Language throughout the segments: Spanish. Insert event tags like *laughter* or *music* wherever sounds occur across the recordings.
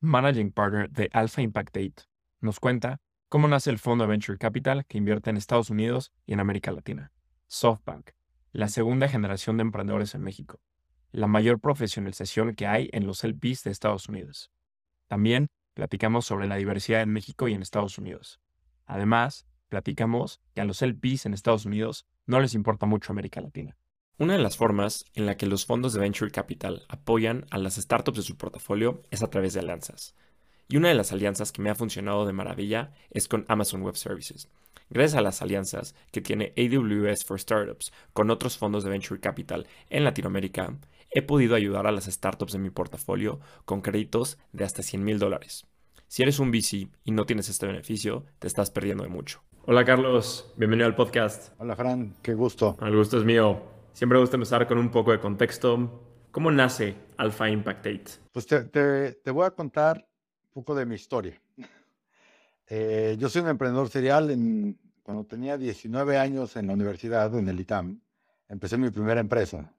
Managing Partner de Alpha Impact 8, nos cuenta cómo nace el fondo de Venture Capital que invierte en Estados Unidos y en América Latina. SoftBank, la segunda generación de emprendedores en México, la mayor profesionalización que hay en los LPs de Estados Unidos. También platicamos sobre la diversidad en México y en Estados Unidos. Además, platicamos que a los LPs en Estados Unidos no les importa mucho América Latina. Una de las formas en la que los fondos de Venture Capital apoyan a las startups de su portafolio es a través de alianzas. Y una de las alianzas que me ha funcionado de maravilla es con Amazon Web Services. Gracias a las alianzas que tiene AWS for Startups con otros fondos de Venture Capital en Latinoamérica, he podido ayudar a las startups de mi portafolio con créditos de hasta 100 mil dólares. Si eres un VC y no tienes este beneficio, te estás perdiendo de mucho. Hola Carlos, bienvenido al podcast. Hola Fran, qué gusto. El gusto es mío. Siempre me gusta empezar con un poco de contexto. ¿Cómo nace Alpha Impact 8? Pues te, voy a contar un poco de mi historia. *laughs* Eh, yo soy un emprendedor serial. En, cuando tenía 19 años en la universidad, en el ITAM, empecé mi primera empresa.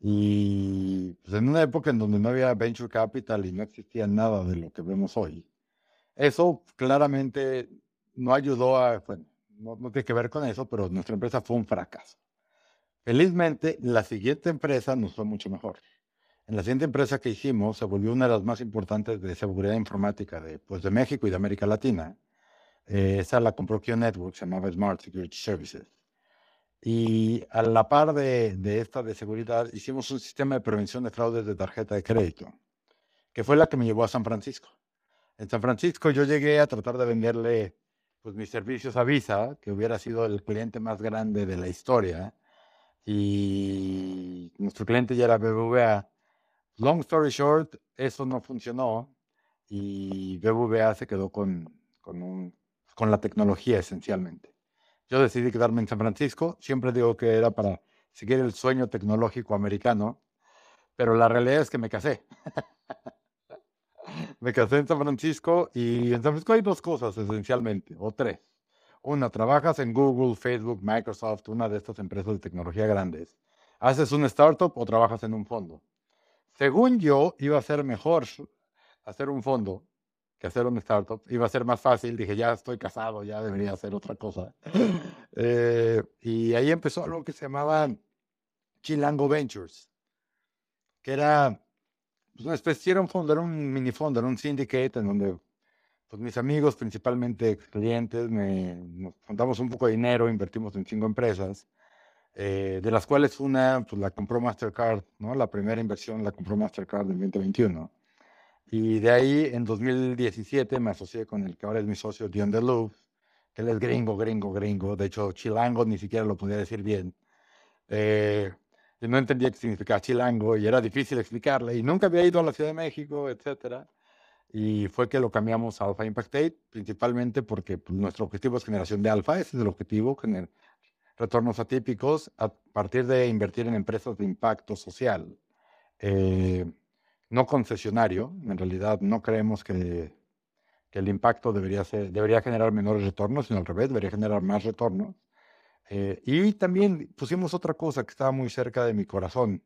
Y pues en una época en donde no había venture capital y no existía nada de lo que vemos hoy, eso claramente no ayudó a, bueno, no tiene que ver con eso, pero nuestra empresa fue un fracaso. Felizmente, la siguiente empresa nos fue mucho mejor. En la siguiente empresa que hicimos se volvió una de las más importantes de seguridad informática de, pues, de México y de América Latina. Eh, esa la compró Q Network, se llamaba Smart Security Services. Y a la par de, de, esta de seguridad, hicimos un sistema de prevención de fraudes de tarjeta de crédito, que fue la que me llevó a San Francisco. En San Francisco yo llegué a tratar de venderle pues, mis servicios a Visa, que hubiera sido el cliente más grande de la historia, y nuestro cliente ya era BBVA. Long story short, eso no funcionó y BBVA se quedó con, con, un, con la tecnología esencialmente. Yo decidí quedarme en San Francisco, siempre digo que era para seguir el sueño tecnológico americano, pero la realidad es que me casé. *laughs* me casé en San Francisco y en San Francisco hay dos cosas esencialmente, o tres. Una, trabajas en Google, Facebook, Microsoft, una de estas empresas de tecnología grandes. Haces un startup o trabajas en un fondo. Según yo, iba a ser mejor hacer un fondo que hacer un startup. Iba a ser más fácil. Dije, ya estoy casado, ya debería hacer otra cosa. *laughs* Eh, y ahí empezó algo que se llamaba Chilango Ventures, que era pues, una especie, era un fondo, era un mini fondo, era un syndicate en donde pues mis amigos, principalmente clientes, me, nos juntamos un poco de dinero, invertimos en cinco empresas, eh, de las cuales una pues la compró Mastercard, ¿no? La primera inversión la compró Mastercard en 2021. Y de ahí, en 2017, me asocié con el que ahora es mi socio, Dion DeLuve, que él es gringo, gringo, gringo. De hecho, chilango ni siquiera lo podía decir bien. Eh, yo no entendía qué significaba chilango y era difícil explicarle. Y nunca había ido a la Ciudad de México, etcétera y fue que lo cambiamos a Alpha Impact 8, principalmente porque pues, nuestro objetivo es generación de alfa, ese es el objetivo, tener retornos atípicos a partir de invertir en empresas de impacto social, eh, no concesionario, en realidad no creemos que, que, el impacto debería, ser, debería generar menores retornos, sino al revés, debería generar más retornos. Eh, y también pusimos otra cosa que estaba muy cerca de mi corazón,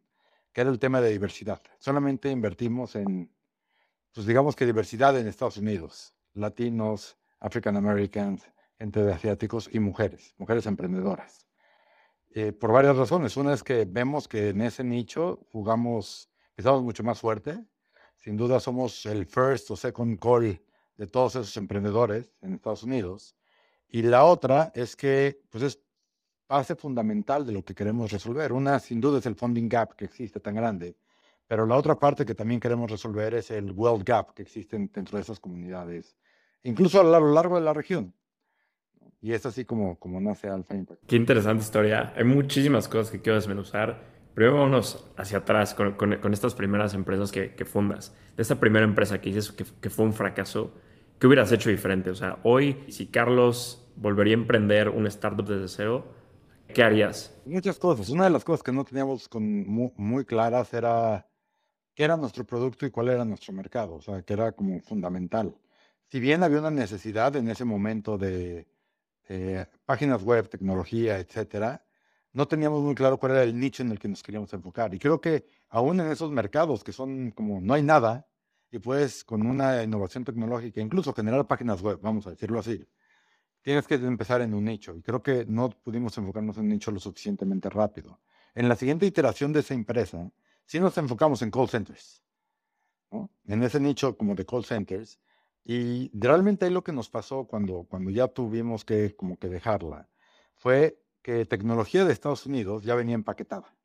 que era el tema de diversidad. Solamente invertimos en pues digamos que diversidad en Estados Unidos, latinos, African Americans, gente de asiáticos y mujeres, mujeres emprendedoras. Eh, por varias razones. Una es que vemos que en ese nicho jugamos, estamos mucho más fuerte. Sin duda somos el first o second call de todos esos emprendedores en Estados Unidos. Y la otra es que pues es base fundamental de lo que queremos resolver. Una, sin duda, es el funding gap que existe tan grande pero la otra parte que también queremos resolver es el wealth gap que existe dentro de esas comunidades, incluso a lo largo de la región. Y es así como, como nace Alpha Impact. Qué interesante historia. Hay muchísimas cosas que quiero desmenuzar. Primero vámonos hacia atrás con, con, estas primeras empresas que, que, fundas. De esta primera empresa que dices que, que, fue un fracaso, ¿qué hubieras hecho diferente? O sea, hoy, si Carlos volvería a emprender un startup desde cero, ¿qué harías? Muchas cosas. Una de las cosas que no teníamos con muy, claras era qué era nuestro producto y cuál era nuestro mercado. O sea, que era como fundamental. Si bien había una necesidad en ese momento de páginas web, tecnología, etcétera, no teníamos muy claro cuál era el nicho en el que nos queríamos enfocar. Y creo que aún en esos mercados que son como no hay nada, y pues con una innovación tecnológica, incluso generar páginas web, vamos a decirlo así, tienes que empezar en un nicho. Y creo que no pudimos enfocarnos en un nicho lo suficientemente rápido. En la siguiente iteración de esa empresa, sí nos enfocamos en call centers, en ese nicho como de call centers. Y realmente ahí lo que nos pasó cuando, cuando ya tuvimos que como que dejarla fue que tecnología de Estados Unidos ya venía empaquetada.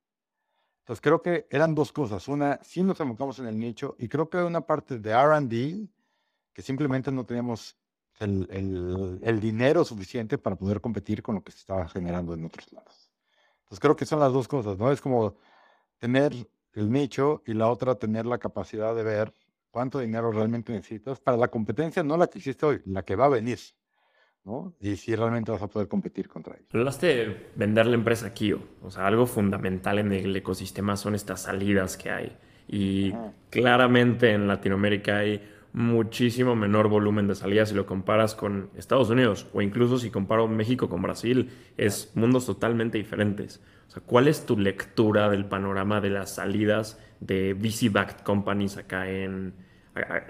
Entonces creo que eran dos cosas. Una, sí nos enfocamos en el nicho y creo que una parte de RD que simplemente no teníamos el, el, el, dinero suficiente para poder competir con lo que se estaba generando en otros lados. Entonces creo que son las dos cosas, ¿no? Es como tener el nicho y la otra tener la capacidad de ver cuánto dinero realmente necesitas para la competencia, no la que existe hoy, la que va a venir. Y si realmente vas a poder competir contra ellos. Hablaste de vender la empresa Kio. O sea, algo fundamental en el ecosistema son estas salidas que hay. Y claramente en Latinoamérica hay muchísimo menor volumen de salidas si lo comparas con Estados Unidos o incluso si comparo México con Brasil, es mundos totalmente diferentes. ¿Cuál es tu lectura del panorama de las salidas de VC-backed companies acá en,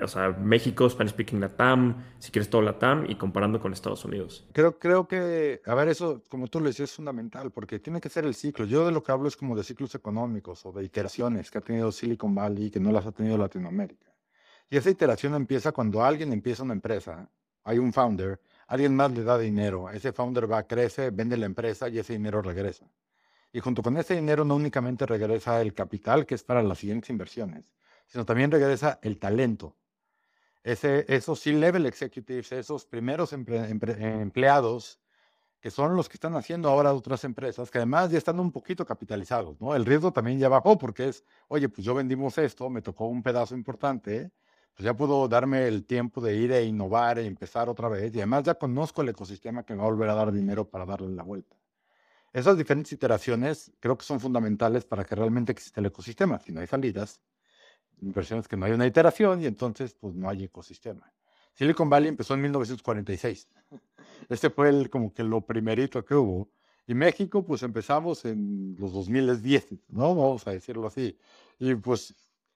o sea, México, Spanish Speaking Latam, si quieres todo Latam y comparando con Estados Unidos. Creo, creo que, a ver, eso, como tú lo decías, es fundamental porque tiene que ser el ciclo. Yo de lo que hablo es como de ciclos económicos o de iteraciones que ha tenido Silicon Valley y que no las ha tenido Latinoamérica. Y esa iteración empieza cuando alguien empieza una empresa, hay un founder, alguien más le da dinero, ese founder va, crece, vende la empresa y ese dinero regresa. Y junto con ese dinero no únicamente regresa el capital que es para las siguientes inversiones, sino también regresa el talento. Ese, esos C-level executives, esos primeros empleados, que son los que están haciendo ahora otras empresas, que además ya están un poquito capitalizados, ¿no? El riesgo también ya bajó porque es, oye, pues yo vendimos esto, me tocó un pedazo importante, pues ya puedo darme el tiempo de ir e innovar e empezar otra vez, y además ya conozco el ecosistema que me va a volver a dar dinero para darle la vuelta. Esas diferentes iteraciones creo que son fundamentales para que realmente exista el ecosistema. Si no hay salidas, inversiones que no hay una iteración y entonces pues no hay ecosistema. Silicon Valley empezó en 1946. *laughs* Este fue el, como que lo primerito que hubo. Y México pues empezamos en los 2010, ¿no? Vamos a decirlo así. Y pues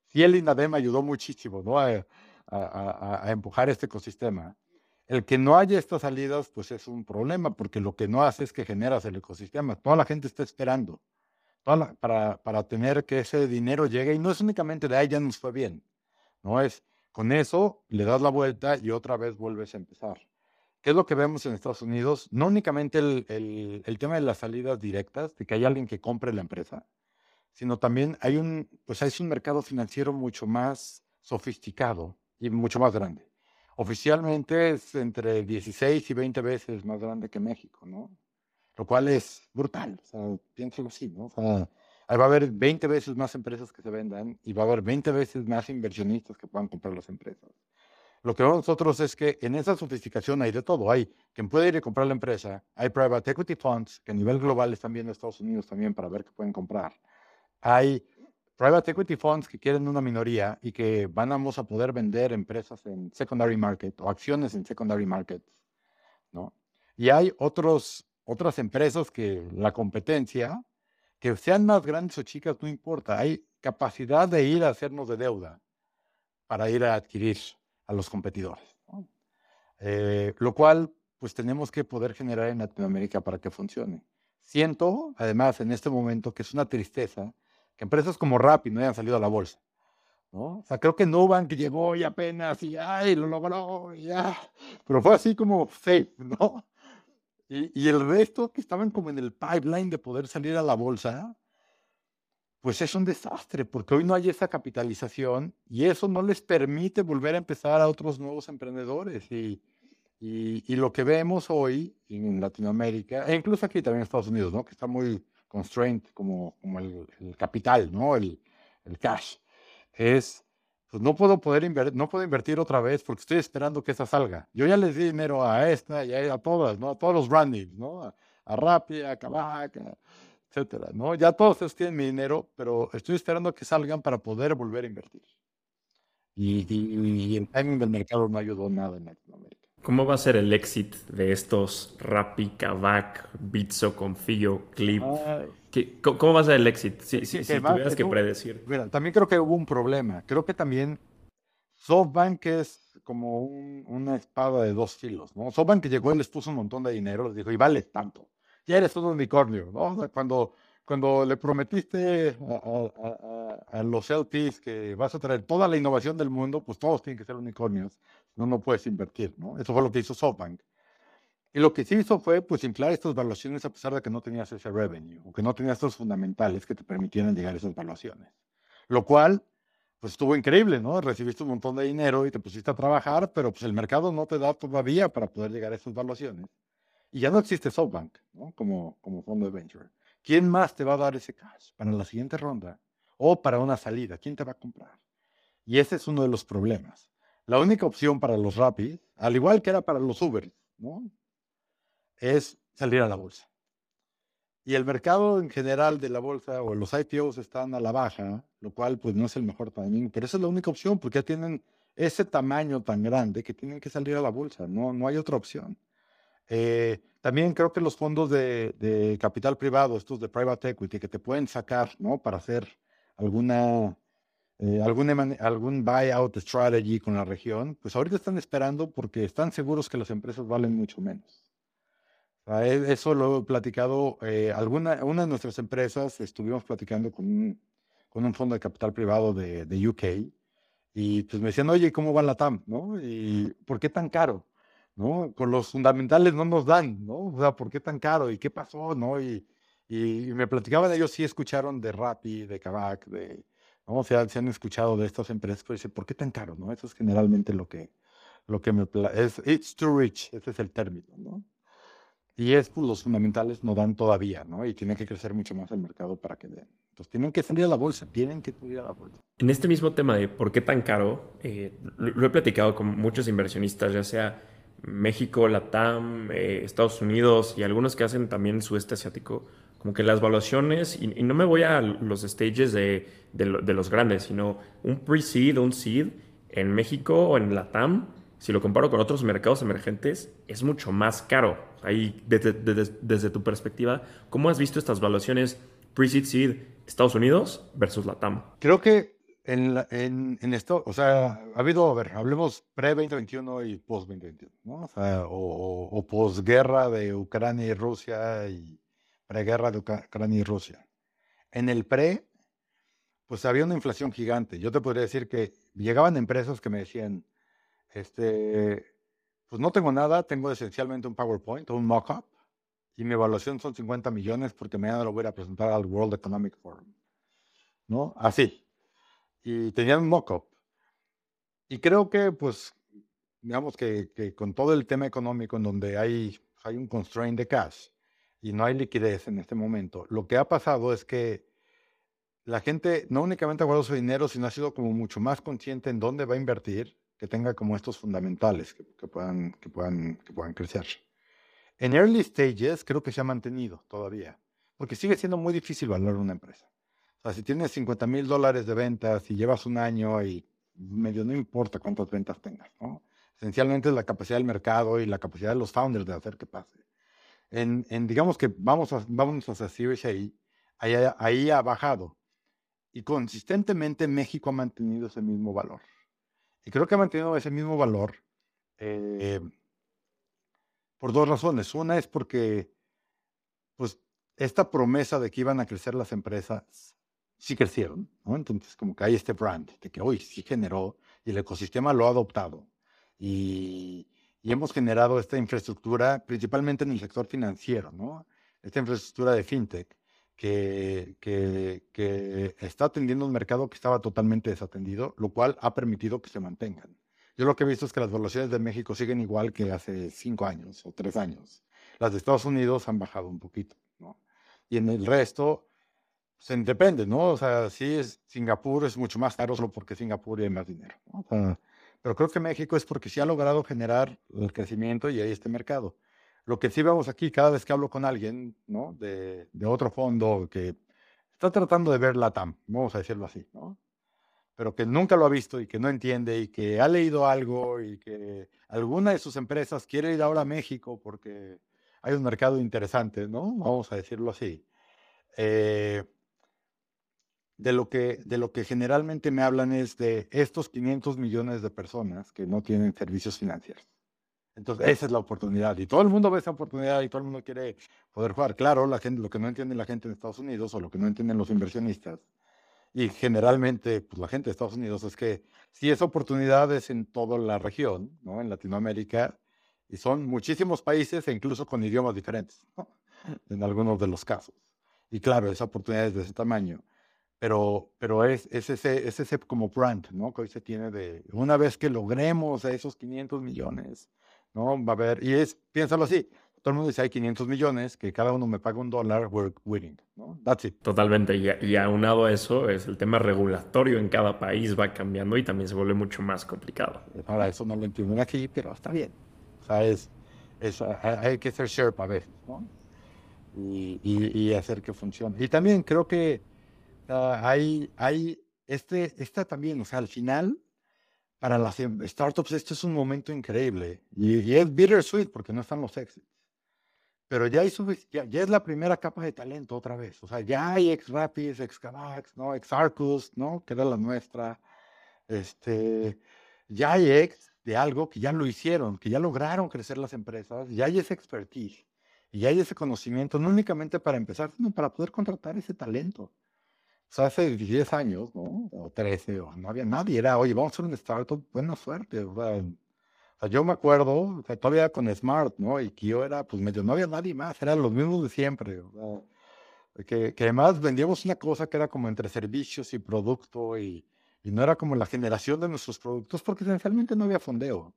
Ciel y Nadem ayudó muchísimo, ¿no? A, a, a, empujar este ecosistema. El que no haya estas salidas, pues es un problema, porque lo que no hace es que generas el ecosistema. Toda la gente está esperando para, para tener que ese dinero llegue y no es únicamente de ahí ya nos fue bien, no es con eso le das la vuelta y otra vez vuelves a empezar. ¿Qué es lo que vemos en Estados Unidos? No únicamente el, el, el tema de las salidas directas, de que hay alguien que compre la empresa, sino también hay un, pues hay un mercado financiero mucho más sofisticado y mucho más grande. Oficialmente es entre 16 y 20 veces más grande que México, ¿no? lo cual es brutal. O sea, piénsalo así, ¿no? O sea, ahí va a haber 20 veces más empresas que se vendan y va a haber 20 veces más inversionistas que puedan comprar las empresas. Lo que vemos nosotros es que en esa sofisticación hay de todo. Hay quien puede ir a comprar la empresa, hay private equity funds que a nivel global están viendo Estados Unidos también para ver qué pueden comprar. Hay private equity funds que quieren una minoría y que van a poder vender empresas en secondary market o acciones en secondary markets, ¿no? Y hay otros otras empresas que la competencia, que sean más grandes o chicas, no importa. Hay capacidad de ir a hacernos de deuda para ir a adquirir a los competidores. Eh, lo cual, pues tenemos que poder generar en Latinoamérica para que funcione. Siento, además, en este momento que es una tristeza que empresas como Rappi no hayan salido a la bolsa. ¿no? O sea, creo que Nubank llegó y apenas y ay, lo logró, y ya. Pero fue así como safe, *laughs* ¿no? Y, el resto que estaban como en el pipeline de poder salir a la bolsa, pues es un desastre, porque hoy no hay esa capitalización y eso no les permite volver a empezar a otros nuevos emprendedores. Y, y, lo que vemos hoy en Latinoamérica, e incluso aquí también en Estados Unidos, ¿no? que está muy constrained como, como el, el capital, ¿no? el, el cash, es pues no puedo poder invertir, no puedo invertir otra vez porque estoy esperando que esa salga. Yo ya les di dinero a esta y a, todas, ¿no? A todos los brandings, ¿no? A, a Rappi, a Kavak, etcétera, ¿no? Ya todos ustedes tienen mi dinero, pero estoy esperando que salgan para poder volver a invertir. Y, y, el timing del mercado no ayudó nada en Latinoamérica. ¿Cómo va a ser el éxito de estos Rappi, Kavak, Bitso, Confío, Clip? ¿Cómo va a ser el éxito? Si, si, tuvieras que predecir. Mira, también creo que hubo un problema. Creo que también SoftBank es como una espada de dos filos, ¿no? SoftBank llegó y les puso un montón de dinero, les dijo, y vale tanto. Ya eres un unicornio, ¿no? cuando, cuando le prometiste a, los LPs que vas a traer toda la innovación del mundo, pues todos tienen que ser unicornios, no, no puedes invertir, ¿no? Eso fue lo que hizo SoftBank. Y lo que sí hizo fue pues inflar estas valuaciones a pesar de que no tenías ese revenue o que no tenías estos fundamentales que te permitieran llegar a esas valuaciones. Lo cual pues estuvo increíble, ¿no? Recibiste un montón de dinero y te pusiste a trabajar, pero pues el mercado no te da todavía para poder llegar a esas valuaciones. Y ya no existe SoftBank, ¿no? Como, como fondo de venture. ¿Quién más te va a dar ese cash para la siguiente ronda o para una salida? ¿Quién te va a comprar? Y ese es uno de los problemas. La única opción para los Rappi, al igual que era para los Uber, ¿no? es salir a la bolsa. Y el mercado en general de la bolsa o los IPOs están a la baja, lo cual pues no es el mejor timing, pero esa es la única opción porque ya tienen ese tamaño tan grande que tienen que salir a la bolsa, no, no hay otra opción. Eh, también creo que los fondos de, capital privado, estos de private equity, que te pueden sacar ¿no? para hacer alguna, eh, algún, algún buyout strategy con la región, pues ahorita están esperando porque están seguros que las empresas valen mucho menos. E, eso lo he platicado, eh, alguna, una de nuestras empresas, estuvimos platicando con un, con un fondo de capital privado de, de, UK y pues me decían, oye, ¿cómo va la TAM? ¿No? ¿Y por qué tan caro? ¿No? Con los fundamentales no nos dan, ¿no? O sea, ¿por qué tan caro? ¿Y qué pasó? ¿No? Y, y me platicaban ellos, sí escucharon de Rappi, de Kavak, de, ¿no? Sea, se han escuchado de estas empresas, pero dice, ¿por qué tan caro? ¿No? Eso es generalmente lo que, lo que me... Es, it's too rich, ese es el término, ¿no? Y es, pues, los fundamentales no dan todavía, ¿no? Y tiene que crecer mucho más el mercado para que den. Entonces, tienen que salir a la bolsa, tienen que salir a la bolsa. En este mismo tema de por qué tan caro, eh, lo, he platicado con muchos inversionistas, ya sea México, Latam, eh, Estados Unidos y algunos que hacen también sudeste asiático, como que las valuaciones, y, no me voy a los stages de, de, de los grandes, sino un pre-seed, un seed en México o en Latam, si lo comparo con otros mercados emergentes, es mucho más caro. Ahí, desde, desde, tu perspectiva, ¿cómo has visto estas valuaciones pre-seed seed Estados Unidos versus la TAM? Creo que en, en, en, esto, o sea, ha habido, a ver, hablemos pre-2021 y post-2021, ¿no? O sea, o, o, posguerra de Ucrania y Rusia y preguerra de Ucrania y Rusia. En el pre, pues había una inflación gigante. Yo te podría decir que llegaban empresas que me decían, este, pues no tengo nada, tengo esencialmente un PowerPoint o un mockup y mi evaluación son 50 millones porque mañana lo voy a presentar al World Economic Forum. ¿No? Así. Y tenían un mockup. Y creo que, pues, digamos que, que, con todo el tema económico en donde hay, hay un constraint de cash y no hay liquidez en este momento, lo que ha pasado es que la gente no únicamente ha guardado su dinero, sino ha sido como mucho más consciente en dónde va a invertir que tenga como estos fundamentales que, puedan, que, puedan, que puedan crecer. En early stages creo que se ha mantenido todavía, porque sigue siendo muy difícil valorar una empresa. O sea, si tienes 50 mil dólares de ventas y llevas un año y medio no importa cuántas ventas tengas, ¿no? Esencialmente es la capacidad del mercado y la capacidad de los founders de hacer que pase. En, en digamos que vamos a, vamos a Series ahí, ahí, ahí ha bajado. Y consistentemente México ha mantenido ese mismo valor. Y creo que ha mantenido ese mismo valor eh, por dos razones. Una es porque, pues, esta promesa de que iban a crecer las empresas, sí crecieron, ¿no? Entonces, como que hay este brand de que hoy sí generó y el ecosistema lo ha adoptado. Y, y hemos generado esta infraestructura, principalmente en el sector financiero, ¿no? Esta infraestructura de fintech que, que, está atendiendo un mercado que estaba totalmente desatendido, lo cual ha permitido que se mantengan. Yo lo que he visto es que las valuaciones de México siguen igual que hace cinco años o tres años. Las de Estados Unidos han bajado un poquito, ¿no? Y en el resto, Se depende, ¿no? O sea, sí, es, Singapur es mucho más caro solo porque Singapur hay más dinero. Pero creo que México es porque sí ha logrado generar el crecimiento y hay este mercado. Lo que sí vemos aquí, cada vez que hablo con alguien, ¿no? De, de otro fondo que está tratando de ver la TAM, vamos a decirlo así, ¿no? Pero que nunca lo ha visto y que no entiende y que ha leído algo y que alguna de sus empresas quiere ir ahora a México porque hay un mercado interesante, ¿no? Vamos a decirlo así. Eh, de lo, que, de lo que generalmente me hablan es de estos 500 millones de personas que no tienen servicios financieros. Entonces, esa es la oportunidad. Y todo el mundo ve esa oportunidad y todo el mundo quiere poder jugar. Claro, la gente, lo que no entiende la gente en Estados Unidos o lo que no entienden los inversionistas y generalmente pues, la gente de Estados Unidos es que si es oportunidades en toda la región, ¿no? en Latinoamérica, y son muchísimos países e incluso con idiomas diferentes, en algunos de los casos. Y claro, esa oportunidad es de ese tamaño pero, pero es, es, ese, es ese como brand, ¿no? Que hoy se tiene de, una vez que logremos esos 500 millones, ¿no? Va a haber, y es, piénsalo así, todo el mundo dice hay 500 millones, que cada uno me paga un dólar, we're winning, ¿no? That's it. Totalmente, y, y aunado a eso, es el tema regulatorio en cada país va cambiando y también se vuelve mucho más complicado. Ahora, eso no lo entienden aquí, pero está bien. O sea, es, es hay que ser sharp a veces, ¿no? Y, y, y hacer que funcione. Y también creo que hay, hay este, esta también, o sea, al final, para las em, startups, este es un momento increíble. Y, es bittersweet porque no están los exits. Pero ya, hay ya, es la primera capa de talento otra vez. O sea, ya hay ex Rapis, ex Cavax, ¿no? ex Arcus, ¿no? que era la nuestra. Este, ya hay ex de algo que ya lo hicieron, que ya lograron crecer las empresas, ya hay ese expertise y ya hay ese conocimiento, no únicamente para empezar, sino para poder contratar ese talento. O sea, hace 10 años, ¿no? O 13, o no había nadie. Era, oye, vamos a hacer un startup, buena suerte. O sea, yo me acuerdo, o sea, todavía con Smart, ¿no? Y que yo era, pues medio, no había nadie más, eran los mismos de siempre. O sea, que, que, además vendíamos una cosa que era como entre servicios y producto y, y, no era como la generación de nuestros productos porque esencialmente no había fondeo.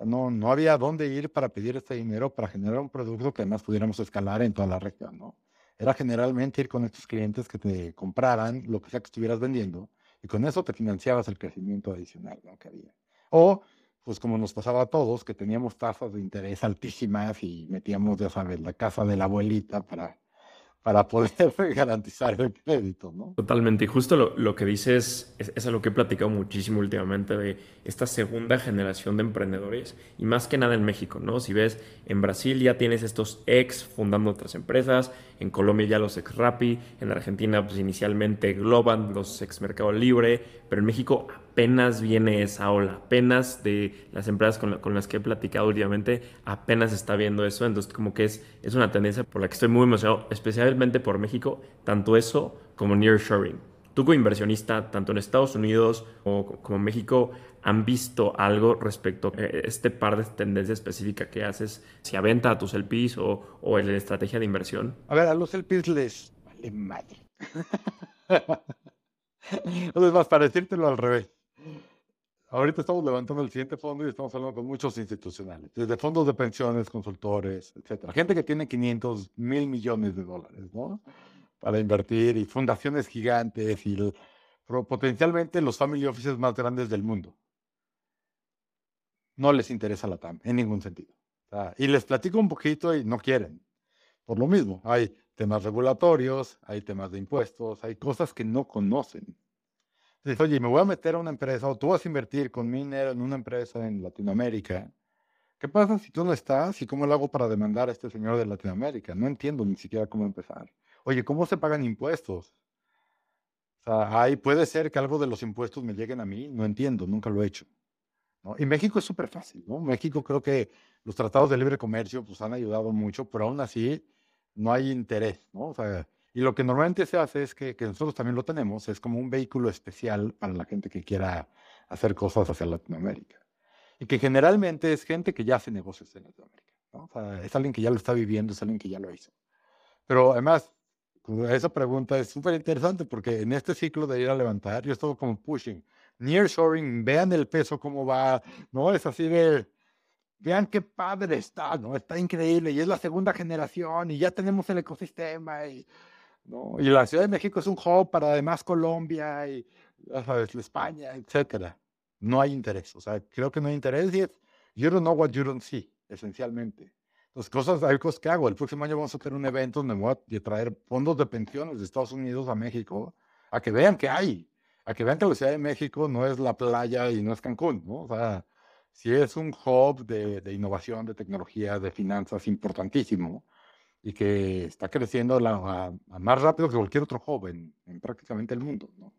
no, no había dónde ir para pedir este dinero para generar un producto que además pudiéramos escalar en toda la región, ¿no? Era generalmente ir con estos clientes que te compraran lo que sea que estuvieras vendiendo y con eso te financiabas el crecimiento adicional que había. O, pues como nos pasaba a todos, que teníamos tasas de interés altísimas y metíamos, ya sabes, la casa de la abuelita para para poder *laughs* garantizar el crédito, ¿no? Totalmente. Y justo lo, lo que dices es, es, lo que he platicado muchísimo últimamente de esta segunda generación de emprendedores y más que nada en México, ¿no? Si ves, en Brasil ya tienes estos ex fundando otras empresas, en Colombia ya los ex Rappi, en Argentina pues inicialmente Globan, los ex Mercado Libre, pero en México apenas viene esa ola, apenas de las empresas con, las que he platicado últimamente, apenas está viendo eso, entonces como que es, es una tendencia por la que estoy muy emocionado, especialmente por México, tanto eso como nearshoring. Tú como inversionista, tanto en Estados Unidos como, como México, ¿han visto algo respecto a este par de tendencias específicas que haces, si a venta a tus LPs o, o en la estrategia de inversión? A ver, a los LPs les vale madre. *laughs* Entonces, más para decírtelo al revés. Ahorita estamos levantando el siguiente fondo y estamos hablando con muchos institucionales, desde fondos de pensiones, consultores, etcétera. Gente que tiene 500 mil millones de dólares, ¿no? Para invertir y fundaciones gigantes y potencialmente los family offices más grandes del mundo. No les interesa la TAM en ningún sentido. y les platico un poquito y no quieren. Por lo mismo, hay temas regulatorios, hay temas de impuestos, hay cosas que no conocen. Dices, oye, me voy a meter a una empresa o tú vas a invertir con mi dinero en una empresa en Latinoamérica. ¿Qué pasa si tú no estás y cómo lo hago para demandar a este señor de Latinoamérica? No entiendo ni siquiera cómo empezar. Oye, ¿cómo se pagan impuestos? O ahí puede ser que algo de los impuestos me lleguen a mí. No entiendo, nunca lo he hecho. ¿No? Y México es súper fácil, ¿no? México creo que los tratados de libre comercio pues han ayudado mucho, pero aún así no hay interés, ¿no? O sea, y lo que normalmente se hace es que, que, nosotros también lo tenemos, es como un vehículo especial para la gente que quiera hacer cosas hacia Latinoamérica. Y que generalmente es gente que ya hace negocios en Latinoamérica. ¿no? O sea, es alguien que ya lo está viviendo, es alguien que ya lo hizo. Pero además, pues, esa pregunta es súper interesante porque en este ciclo de ir a levantar, yo estoy como pushing. Nearshoring, vean el peso cómo va, ¿no? Es así de, vean qué padre está, ¿no? Está increíble y es la segunda generación y ya tenemos el ecosistema y ¿no? Y la Ciudad de México es un hub para además Colombia y, sabes, España, etcétera. No hay interés. O sea, creo que no hay interés y es, you don't know what you don't see, esencialmente. Entonces, cosas, hay cosas que hago. El próximo año vamos a tener un evento donde voy a traer fondos de pensiones de Estados Unidos a México a que vean que hay, a que vean que la Ciudad de México no es la playa y no es Cancún, ¿no? O sea, sí es un hub de, de innovación, de tecnología, de finanzas importantísimo y que está creciendo la, más rápido que cualquier otro hub en, prácticamente el mundo, ¿no?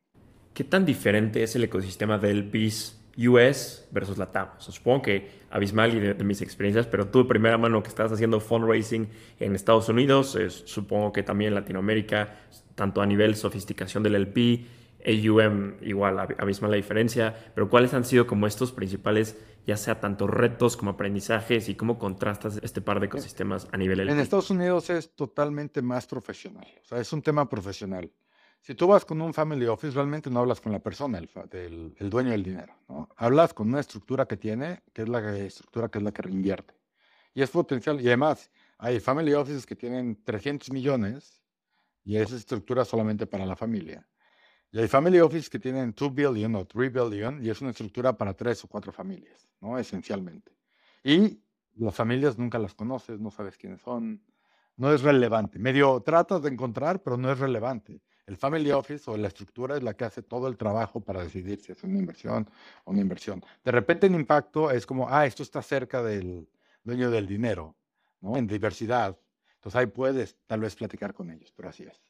¿Qué tan diferente es el ecosistema del BIS US versus la TAM. supongo que abismal y de, mis experiencias, pero tú de primera mano que estás haciendo fundraising en Estados Unidos, supongo que también en Latinoamérica, tanto a nivel sofisticación del LP, AUM igual, abismal la diferencia, pero ¿cuáles han sido como estos principales, ya sea tanto retos como aprendizajes y cómo contrastas este par de ecosistemas a nivel LP? En Estados Unidos es totalmente más profesional, o sea, es un tema profesional. Si tú vas con un family office, realmente no hablas con la persona, el, el, dueño del dinero. ¿no? Hablas con una estructura que tiene, que es la estructura que es la que reinvierte. Y es potencial. Y además, hay family offices que tienen 300 millones y esa estructura solamente para la familia. Y hay family offices que tienen 2 billion o 3 billion y es una estructura para tres o cuatro familias, ¿no? Esencialmente. Y las familias nunca las conoces, no sabes quiénes son, no es relevante. Medio tratas de encontrar, pero no es relevante. El family office o la estructura es la que hace todo el trabajo para decidir si es una inversión o una inversión. De repente en impacto es como, ah, esto está cerca del dueño del dinero, ¿no? En diversidad. Entonces ahí puedes tal vez platicar con ellos, pero así es.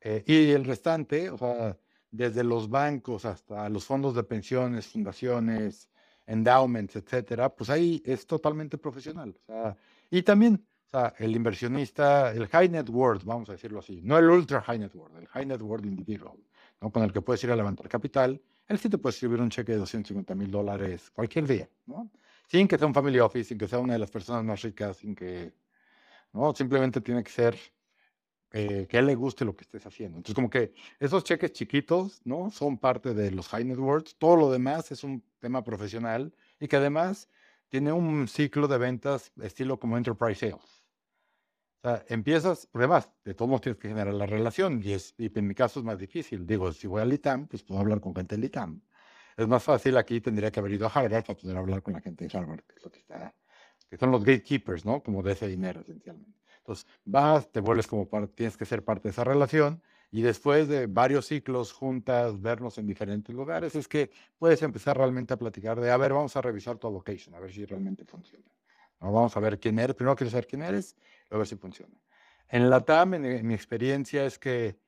Eh, y el restante, o sea, desde los bancos hasta los fondos de pensiones, fundaciones, endowments, etcétera, pues ahí es totalmente profesional. O sea, y también o sea, el inversionista, el high net worth, vamos a decirlo así, no el ultra high net worth, el high net worth individual, ¿no? con el que puedes ir a levantar capital, él sí te puede escribir un cheque de 250 mil dólares cualquier día, ¿no? sin que sea un family office, sin que sea una de las personas más ricas, sin que, ¿no? simplemente tiene que ser eh, que a él le guste lo que estés haciendo. Entonces, como que esos cheques chiquitos, ¿no? Son parte de los high net worth, todo lo demás es un tema profesional y que además tiene un ciclo de ventas estilo como enterprise sales. O sea, empiezas, además, de todos modos tienes que generar la relación y, es, y en mi caso es más difícil. Digo, si voy al ITAM, pues puedo hablar con gente del ITAM. Es más fácil aquí, tendría que haber ido a Harvard para poder hablar con la gente de Harvard, que, es lo que, está, que son los gatekeepers, ¿no? Como de ese dinero, esencialmente. Entonces, vas, te vuelves como parte, tienes que ser parte de esa relación y después de varios ciclos juntas, vernos en diferentes lugares, es que puedes empezar realmente a platicar de, a ver, vamos a revisar tu location, a ver si realmente funciona. Vamos a ver quién eres, primero quiero saber quién eres, a ver si funciona. En la TAM, en, mi experiencia es que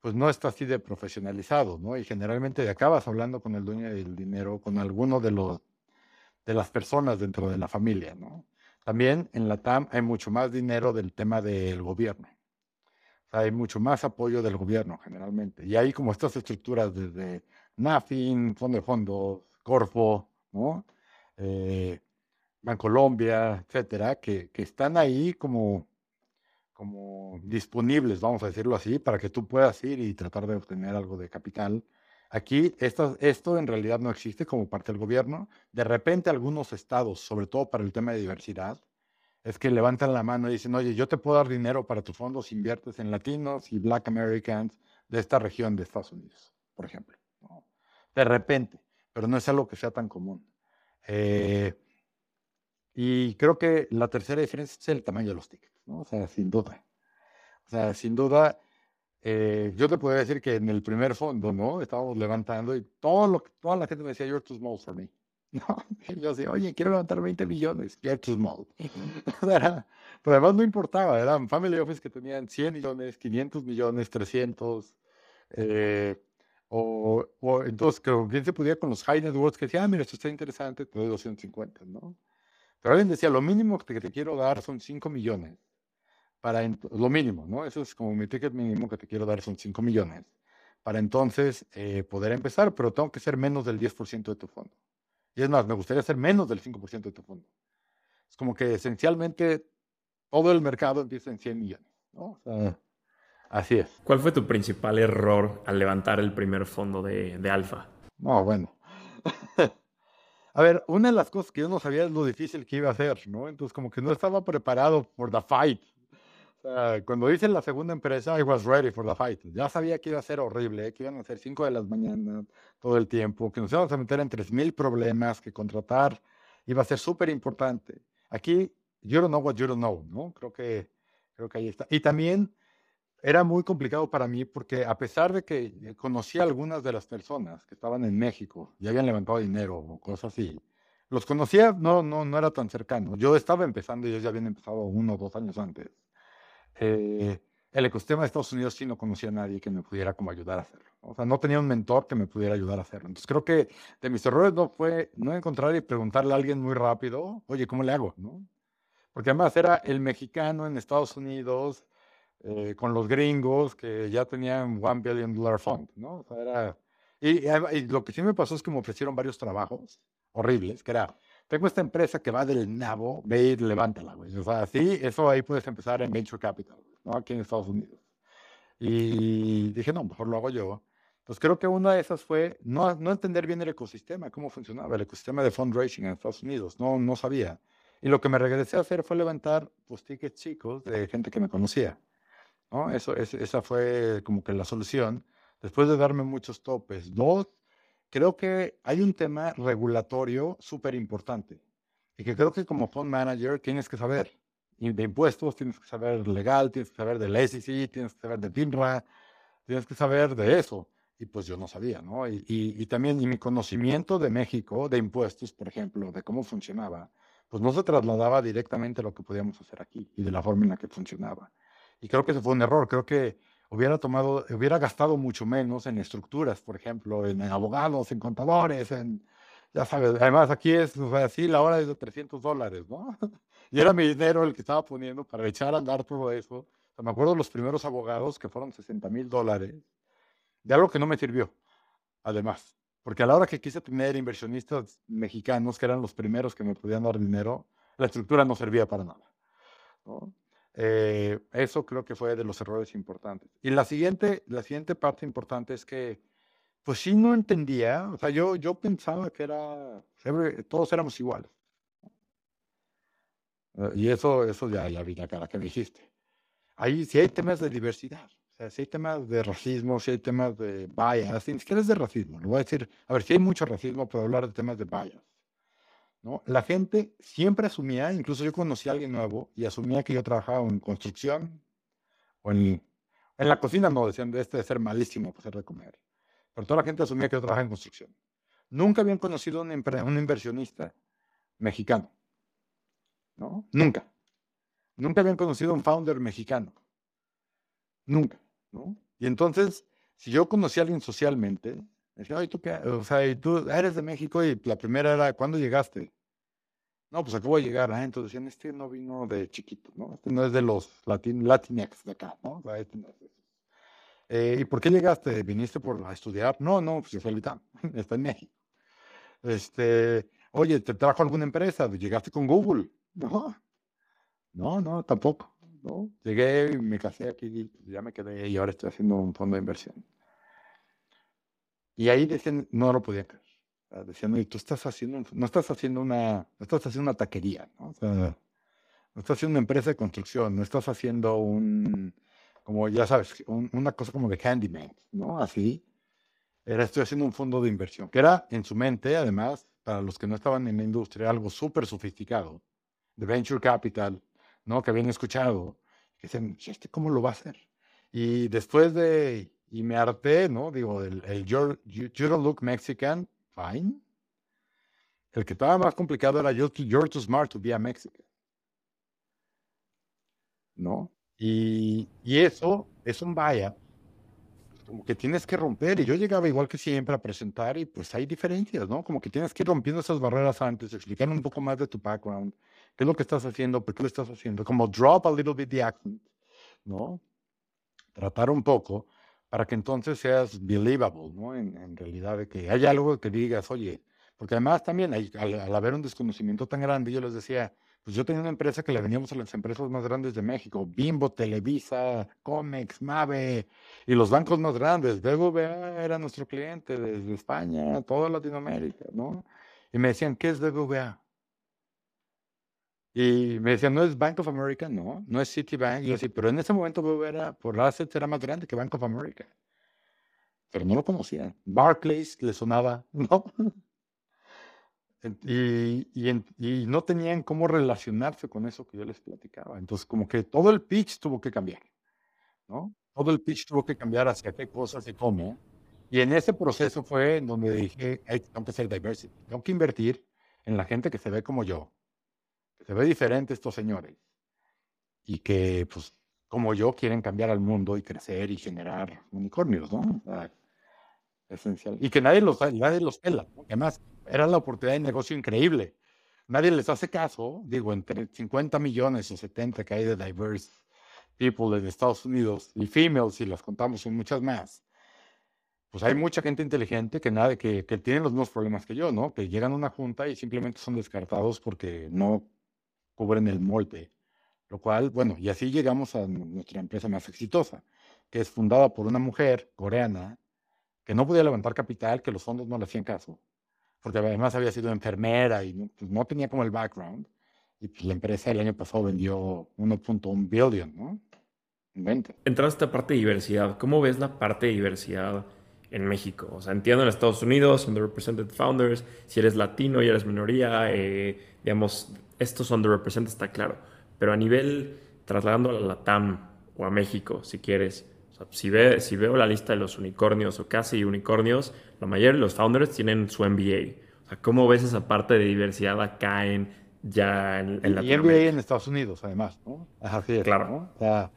pues no está así de profesionalizado, ¿no? Y generalmente acabas hablando con el dueño del dinero, con alguno de los de las personas dentro de la familia, ¿no? También en la TAM hay mucho más dinero del tema del gobierno. O sea, hay mucho más apoyo del gobierno generalmente. Y hay como estas estructuras desde NAFIN, Fondo de Fondos, Corfo, ¿no? Eh, Bancolombia, etcétera, que, que están ahí como, como disponibles, vamos a decirlo así, para que tú puedas ir y tratar de obtener algo de capital. Aquí esto, esto en realidad no existe como parte del gobierno. De repente algunos estados, sobre todo para el tema de diversidad, es que levantan la mano y dicen, oye, yo te puedo dar dinero para tus fondos inviertes en latinos y black Americans de esta región de Estados Unidos, por ejemplo. De repente, pero no es algo que sea tan común. Eh, y creo que la tercera diferencia es el tamaño de los tickets, ¿no? O sea, sin duda. O sea, sin duda, eh, yo te puedo decir que en el primer fondo, ¿no? Estábamos levantando y todo lo, toda la gente me decía, you're too small for me. *laughs* ¿No? Y yo decía, oye, quiero levantar 20 millones, you're too small. *laughs* pero además no importaba, eran family office que tenían 100 millones, 500 millones, 300. Eh, o, o, entonces, que bien se podía con los high net worths que decían, ah, mira, esto está interesante, te doy 250, ¿no? Pero alguien decía, lo mínimo que te quiero dar son 5 millones. Para lo mínimo, ¿no? Eso es como mi ticket mínimo que te quiero dar son 5 millones. Para entonces eh, poder empezar, pero tengo que ser menos del 10% de tu fondo. Y es más, me gustaría ser menos del 5% de tu fondo. Es como que esencialmente todo el mercado empieza en 100 millones, ¿no? así es. ¿Cuál fue tu principal error al levantar el primer fondo de, de Alfa? No, bueno. *laughs* A ver, una de las cosas que yo no sabía es lo difícil que iba a ser, ¿no? Entonces, como que no estaba preparado por the fight. O cuando hice la segunda empresa, I was ready for the fight. Ya sabía que iba a ser horrible, que iban a ser 5 de las mañanas todo el tiempo, que nos íbamos a meter en 3.000 problemas, que contratar iba a ser súper importante. Aquí, you don't know what you don't know, ¿no? Creo que, creo que ahí está. Y también era muy complicado para mí porque a pesar de que conocía algunas de las personas que estaban en México y habían levantado dinero o cosas así, los conocía, no, no, no era tan cercano. Yo estaba empezando y ellos ya habían empezado uno o dos años antes. Eh, el ecosistema de Estados Unidos sí no conocía a nadie que me pudiera como ayudar a hacerlo. O sea, no tenía un mentor que me pudiera ayudar a hacerlo. Entonces creo que de mis errores no fue no encontrar y preguntarle a alguien muy rápido, oye, ¿cómo le hago? ¿No? Porque además era el mexicano en Estados Unidos eh, con los gringos que ya tenían one billion dollar fund, ¿no? O sea, era... Y, y, lo que sí me pasó es que me ofrecieron varios trabajos horribles, que era, tengo esta empresa que va del nabo, ve y levántala, güey. O sea, sí, eso ahí puedes empezar en Venture Capital, ¿no? Aquí en Estados Unidos. Y dije, no, mejor lo hago yo. Pues creo que una de esas fue no, no entender bien el ecosistema, cómo funcionaba el ecosistema de fundraising en Estados Unidos. No, no sabía. Y lo que me regresé a hacer fue levantar pues, tickets chicos de gente que me conocía. ¿no? Eso, esa fue como que la solución. Después de darme muchos topes. Dos, creo que hay un tema regulatorio súper importante y que creo que como fund manager tienes que saber. Y de impuestos tienes que saber legal, tienes que saber del SEC, tienes que saber de FINRA, tienes que saber de eso y pues yo no sabía, ¿no? Y, y, también y mi conocimiento de México, de impuestos, por ejemplo, de cómo funcionaba, pues no se trasladaba directamente a lo que podíamos hacer aquí y de la forma en la que funcionaba. Y creo que ese fue un error, creo que hubiera tomado, hubiera gastado mucho menos en estructuras, por ejemplo, en, abogados, en contadores, en, ya sabes, además aquí es, o sea, sí, la hora es de 300 dólares, ¿no? *laughs* Y era mi dinero el que estaba poniendo para echar a andar todo eso. O sea, me acuerdo los primeros abogados que fueron 60 mil dólares de algo que no me sirvió, además. Porque a la hora que quise tener inversionistas mexicanos, que eran los primeros que me podían dar dinero, la estructura no servía para nada. Eh, eso creo que fue de los errores importantes. Y la siguiente, la siguiente parte importante es que, pues sí no entendía, o sea, yo, yo pensaba que era, todos éramos iguales. Eh, y eso, eso ya, ya vi la cara que dijiste. Ahí sí hay temas de diversidad si hay temas de racismo, si hay temas de bias, ni siquiera es de racismo, lo voy a decir, a ver, si hay mucho racismo, puedo hablar de temas de bias. ¿No? La gente siempre asumía, incluso yo conocí a alguien nuevo y asumía que yo trabajaba en construcción o en, en la cocina, no, decían, este de ser malísimo para de comer. Pero toda la gente asumía que yo trabajaba en construcción. Nunca habían conocido un, un inversionista mexicano. ¿No? Nunca. Nunca habían conocido a un founder mexicano. Nunca. ¿no? Y entonces, si yo conocí a alguien socialmente, decía, oye, ¿tú? O sea, tú eres de México y la primera era, ¿cuándo llegaste? No, pues acabo de llegar, ¿eh? Entonces decían, este no vino de chiquito, ¿no? Este no es de los latin, Latinex de acá, ¿no? Este eh, ¿Y por qué llegaste? ¿Viniste por a estudiar? No, no, pues yo soy litán, *laughs* está en México. Este, oye, ¿te trajo alguna empresa? ¿Llegaste con Google? No, no, no, tampoco. ¿no? Llegué y me casé aquí, ya me quedé y ahora estoy haciendo un fondo de inversión. Y ahí decían, no lo podía creer. Decían, tú estás haciendo, no estás haciendo una, no estás haciendo una taquería, ¿no? Sea, no estás haciendo una empresa de construcción, no estás haciendo un, como ya sabes, una cosa como de handyman, ¿no? Así. Era, estoy haciendo un fondo de inversión, que era en su mente, además, para los que no estaban en la industria, algo súper sofisticado, de venture capital, ¿no? Que habían escuchado, que dicen, ¿este cómo lo va a hacer? Y después de, y me harté, ¿no? Digo, el, you, don't look Mexican, fine. El que estaba más complicado era you're, you're too smart to be a Mexican. ¿No? Y, y eso es un vaya, como que tienes que romper. Y yo llegaba igual que siempre a presentar y pues hay diferencias, ¿no? Como que tienes que ir rompiendo esas barreras antes, explicar un poco más de tu background, qué es lo que estás haciendo, por qué lo estás haciendo, como drop a little bit the accent, ¿no? Tratar un poco para que entonces seas believable, ¿no? En, en realidad, de que hay algo que digas, oye, porque además también hay, al, haber un desconocimiento tan grande, yo les decía, pues yo tenía una empresa que le veníamos a las empresas más grandes de México, Bimbo, Televisa, Comex, Mave, y los bancos más grandes, BBVA era nuestro cliente desde España, toda Latinoamérica, ¿no? Y me decían, ¿qué es BBVA? Y me decían, ¿no es Bank of America? No, no es Citibank. Y yo sí, pero en ese momento era, por assets era más grande que Bank of America. Pero no lo conocía. Barclays le sonaba, *laughs* ¿no? Y, y, no tenían cómo relacionarse con eso que yo les platicaba. Entonces, como que todo el pitch tuvo que cambiar, ¿no? Todo el pitch tuvo que cambiar hacia qué cosas y cómo. Y en ese proceso fue en donde dije, hay, tengo que ser diversity, tengo que invertir en la gente que se ve como yo, se ve diferente estos señores y que, pues, como yo, quieren cambiar al mundo y crecer y generar unicornios, ¿no? esencial. Y que nadie los, nadie los pela, además era la oportunidad de negocio increíble. Nadie les hace caso, digo, entre 50 millones o 70 que hay de diverse people en Estados Unidos y females, si las contamos, son muchas más pues hay mucha gente inteligente que, nada, que, que tienen los mismos problemas que yo, ¿no? Que llegan a una junta y simplemente son descartados porque no cubren el molde. Lo cual, bueno, y así llegamos a nuestra empresa más exitosa, que es fundada por una mujer coreana que no podía levantar capital, que los fondos no le hacían caso, porque además había sido enfermera y no, pues, tenía como el background. Y pues la empresa el año pasado vendió 1.1 billion, ¿no? Entraste a parte de diversidad. ¿Cómo ves la parte de diversidad? en México. O sea, entiendo en Estados Unidos, underrepresented founders, si eres latino y eres minoría, eh, digamos, estos underrepresented está claro. Pero a nivel, trasladando a la TAM o a México, si quieres, o sea, si, ve, si veo la lista de los unicornios o casi unicornios, la mayoría de los founders tienen su MBA. O sea, ¿cómo ves esa parte de diversidad acá en ya en, en Y MBA en Estados Unidos, además, ¿no? Así es, claro. O sea,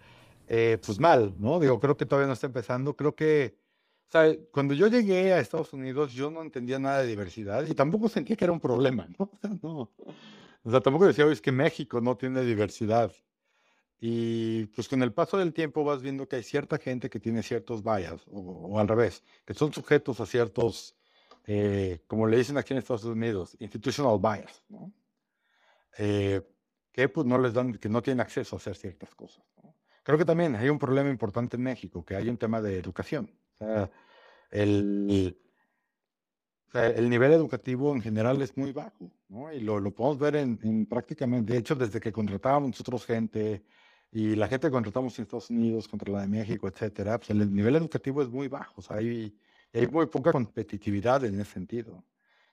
eh, pues mal, ¿no? Digo, creo que todavía no está empezando. Creo que sea, cuando yo llegué a Estados Unidos, yo no entendía nada de diversidad y tampoco sentía que era un problema, ¿no? *laughs* O sea, no. O sea, tampoco decía, es que México no tiene diversidad. Y pues con el paso del tiempo vas viendo que hay cierta gente que tiene ciertos bias, o, al revés, que son sujetos a ciertos, eh, como le dicen aquí en Estados Unidos, institutional bias, ¿no? Eh, que pues no les dan, que no tienen acceso a hacer ciertas cosas. ¿no? Creo que también hay un problema importante en México, que hay un tema de educación. O sea, el, el nivel educativo en general es muy bajo, ¿no? Y lo, lo podemos ver en, prácticamente, de hecho, desde que contratábamos nosotros gente y la gente que contratamos en Estados Unidos contra la de México, etcétera, pues el nivel educativo es muy bajo, o sea, hay, hay muy poca competitividad en ese sentido.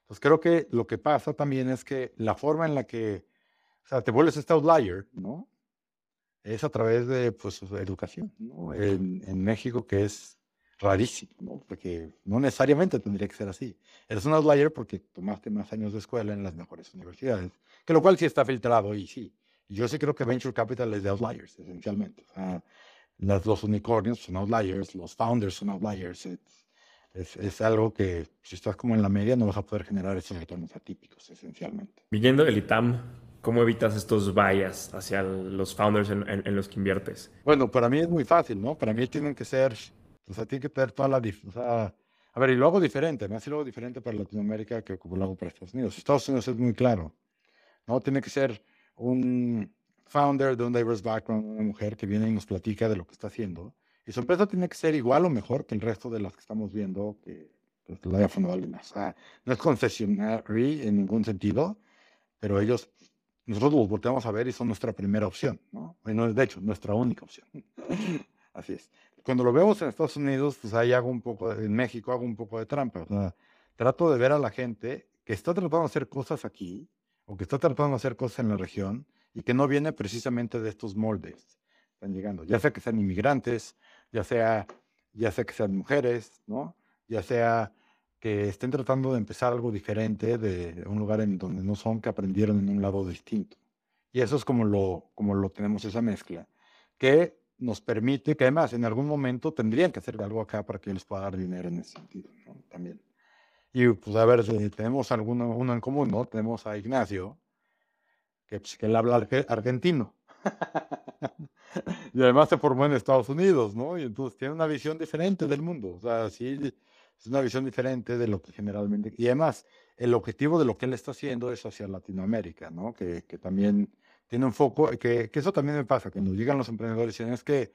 Entonces, creo que lo que pasa también es que la forma en la que, o sea, te vuelves este outlier, ¿no? Es a través de, pues, educación, ¿no? En, en México, que es rarísimo, ¿no? Porque no necesariamente tendría que ser así. Eres un outlier porque tomaste más años de escuela en las mejores universidades, que lo cual sí está filtrado y sí. Yo sí creo que Venture Capital es de outliers, esencialmente. O sea, los unicornios son outliers, los founders son outliers. Es, es, algo que si estás como en la media no vas a poder generar esos retornos atípicos, esencialmente. Viniendo del ITAM, ¿cómo evitas estos bias hacia los founders en, en los que inviertes? Bueno, para mí es muy fácil, ¿no? Para mí tienen que ser o sea, tiene que tener toda la... O sea, a ver, y lo hago diferente, me hace luego diferente para Latinoamérica que lo hago para Estados Unidos. Estados Unidos es muy claro, ¿no? Tiene que ser un founder de un diverse background, una mujer que viene y nos platica de lo que está haciendo. Y su empresa tiene que ser igual o mejor que el resto de las que estamos viendo que, que la haya fundado alguien más. O sea, no es concesionario en ningún sentido, pero ellos, nosotros los volteamos a ver y son nuestra primera opción, ¿no? Bueno, de hecho, nuestra única opción. *laughs* Así es cuando lo vemos en Estados Unidos, pues ahí hago un poco, en México hago un poco de trampa. O sea, trato de ver a la gente que está tratando de hacer cosas aquí o que está tratando de hacer cosas en la región y que no viene precisamente de estos moldes. Están llegando, ya sea que sean inmigrantes, ya sea, ya sea que sean mujeres, ¿no? Ya sea que estén tratando de empezar algo diferente de un lugar en donde no son, que aprendieron en un lado distinto. Y eso es como lo, como lo tenemos esa mezcla, que nos permite, que además en algún momento tendrían que hacer algo acá para que les pueda dar dinero en ese sentido, ¿no? También. Y pues a ver, tenemos alguno uno en común, ¿no? Tenemos a Ignacio, que, pues, que él habla argentino. *laughs* y además se formó en Estados Unidos, ¿no? Y entonces tiene una visión diferente del mundo. O sea, sí, es una visión diferente de lo que generalmente... Y además, el objetivo de lo que él está haciendo es hacia Latinoamérica, ¿no? Que, que también tiene un foco, que, que, eso también me pasa, cuando llegan los emprendedores y dicen, es que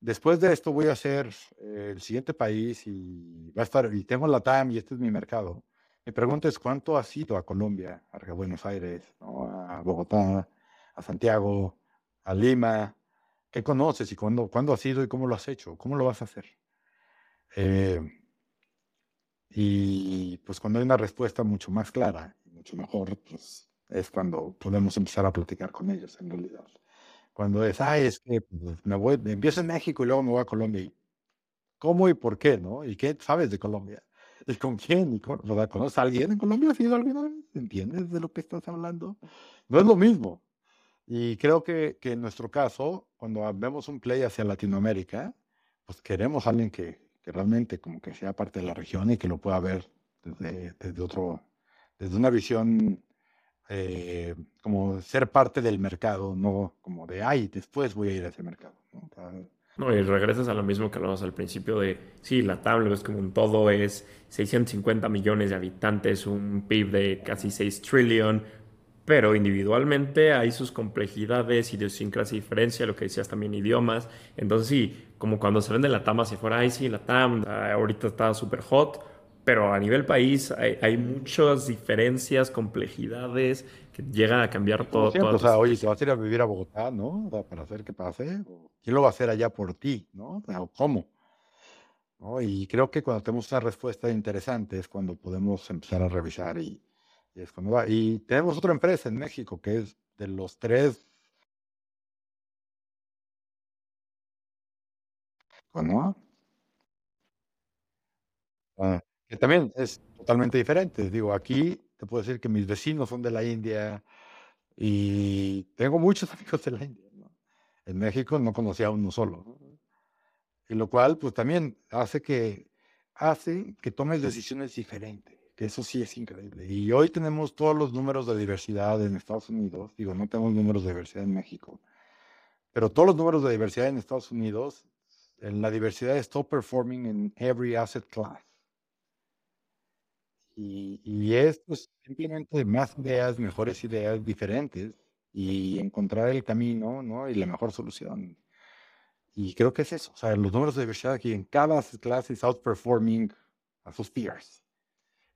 después de esto voy a ser eh, el siguiente país y va a estar, y tengo la TAM y este es mi mercado. Mi pregunta es, ¿cuánto has ido a Colombia, a Buenos Aires, a Bogotá, a Santiago, a Lima. ¿Qué conoces y cuándo, cuándo has ido y cómo lo has hecho? ¿Cómo lo vas a hacer? Eh, y pues cuando hay una respuesta mucho más clara, mucho mejor, pues es cuando podemos empezar a platicar con ellos en realidad. Cuando es, ay, es que pues, me voy, empiezo en México y luego me voy a Colombia. ¿Cómo y por qué, no? ¿Y qué sabes de Colombia? ¿Y con quién? ¿Y con, ¿Conoces a alguien en Colombia? ¿Has ido alguna vez? ¿Entiendes de lo que estás hablando? No es lo mismo. Y creo que, que en nuestro caso, cuando vemos un play hacia Latinoamérica, pues queremos a alguien que, que realmente como que sea parte de la región y que lo pueda ver desde, desde otro, desde una visión eh, como ser parte del mercado, no como de, ay, después voy a ir a ese mercado. ¿no? y regresas a lo mismo que hablamos al principio de, sí, la tabla es como un todo, es 650 millones de habitantes, un PIB de casi 6 trillion, pero individualmente hay sus complejidades, idiosincrasia y diferencia, lo que decías también, idiomas. Entonces sí, como cuando se de la TAM hacia afuera, ay sí, la TAM ahorita está súper hot, pero a nivel país hay, muchas diferencias, complejidades que llegan a cambiar todo. o sea, oye, te vas a ir a vivir a Bogotá, ¿no? para hacer que pase. ¿Quién lo va a hacer allá por ti, no? O ¿cómo? Y creo que cuando tenemos una respuesta interesante es cuando podemos empezar a revisar y, y es cuando va. Y tenemos otra empresa en México que es de los tres. ¿No? Ah, que también es totalmente diferente. Digo, aquí te puedo decir que mis vecinos son de la India y tengo muchos *laughs* amigos de la India. En México no conocía a uno solo. Y lo cual, pues también hace que, hace que tomes decisiones diferentes. Que eso sí es increíble. Y hoy tenemos todos los números de diversidad en Estados Unidos. Digo, no tenemos números de diversidad en México. Pero todos los números de diversidad en Estados Unidos, en la diversidad es top performing in every asset class. Y, es pues, simplemente más ideas, mejores ideas diferentes y encontrar el camino ¿no? y la mejor solución. Y creo que es eso. O sea, los números de aquí en cada clase es outperforming a sus peers.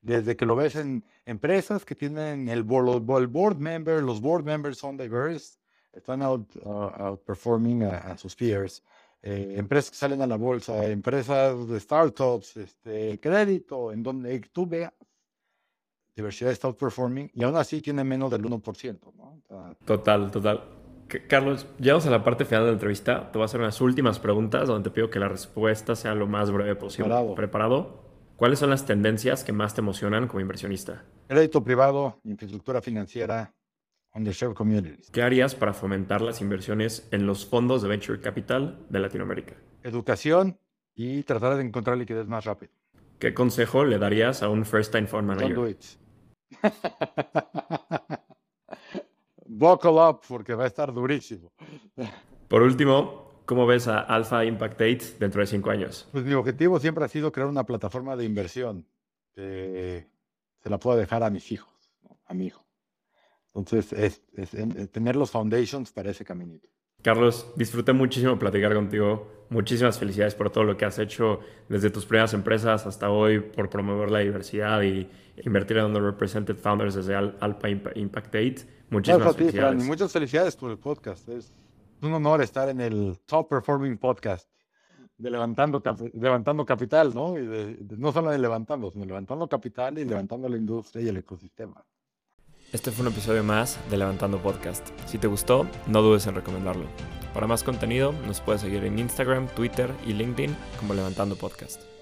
Desde que lo ves en empresas que tienen el board, el board member, los board members son diverse, están out, uh, outperforming a, sus peers. Eh, empresas que salen a la bolsa, empresas de startups, este, crédito, en donde tú veas diversidad está outperforming y aún así tiene menos del 1%. ¿no? total, total. Carlos, llegamos a la parte final de la entrevista. Te voy a hacer unas últimas preguntas donde te pido que la respuesta sea lo más breve posible. Preparado. ¿Preparado? ¿Cuáles son las tendencias que más te emocionan como inversionista? Crédito privado, infraestructura financiera, underserved communities. ¿Qué harías para fomentar las inversiones en los fondos de venture capital de Latinoamérica? Educación y tratar de encontrar liquidez más rápido. ¿Qué consejo le darías a un first time fund manager? Don't do it. *laughs* Buckle up porque va a estar durísimo. Por último, ¿cómo ves a Alpha Impact 8 dentro de cinco años? Pues mi objetivo siempre ha sido crear una plataforma de inversión que se la pueda dejar a mis hijos, a mi hijo. Entonces, es, tener los foundations para ese caminito. Carlos, disfruté muchísimo platicar contigo. Muchísimas felicidades por todo lo que has hecho desde tus primeras empresas hasta hoy por promover la diversidad y invertir en underrepresented founders desde Alpa Impact 8. Muchísimas felicidades. muchas felicidades por el podcast. Es un honor estar en el top performing podcast de levantando, levantando capital, ¿no? Y no solo de levantando, sino levantando capital y levantando la industria y el ecosistema. Este fue un episodio más de Levantando Podcast. Si te gustó, no dudes en recomendarlo. Para más contenido, nos puedes seguir en Instagram, Twitter y LinkedIn como Levantando Podcast.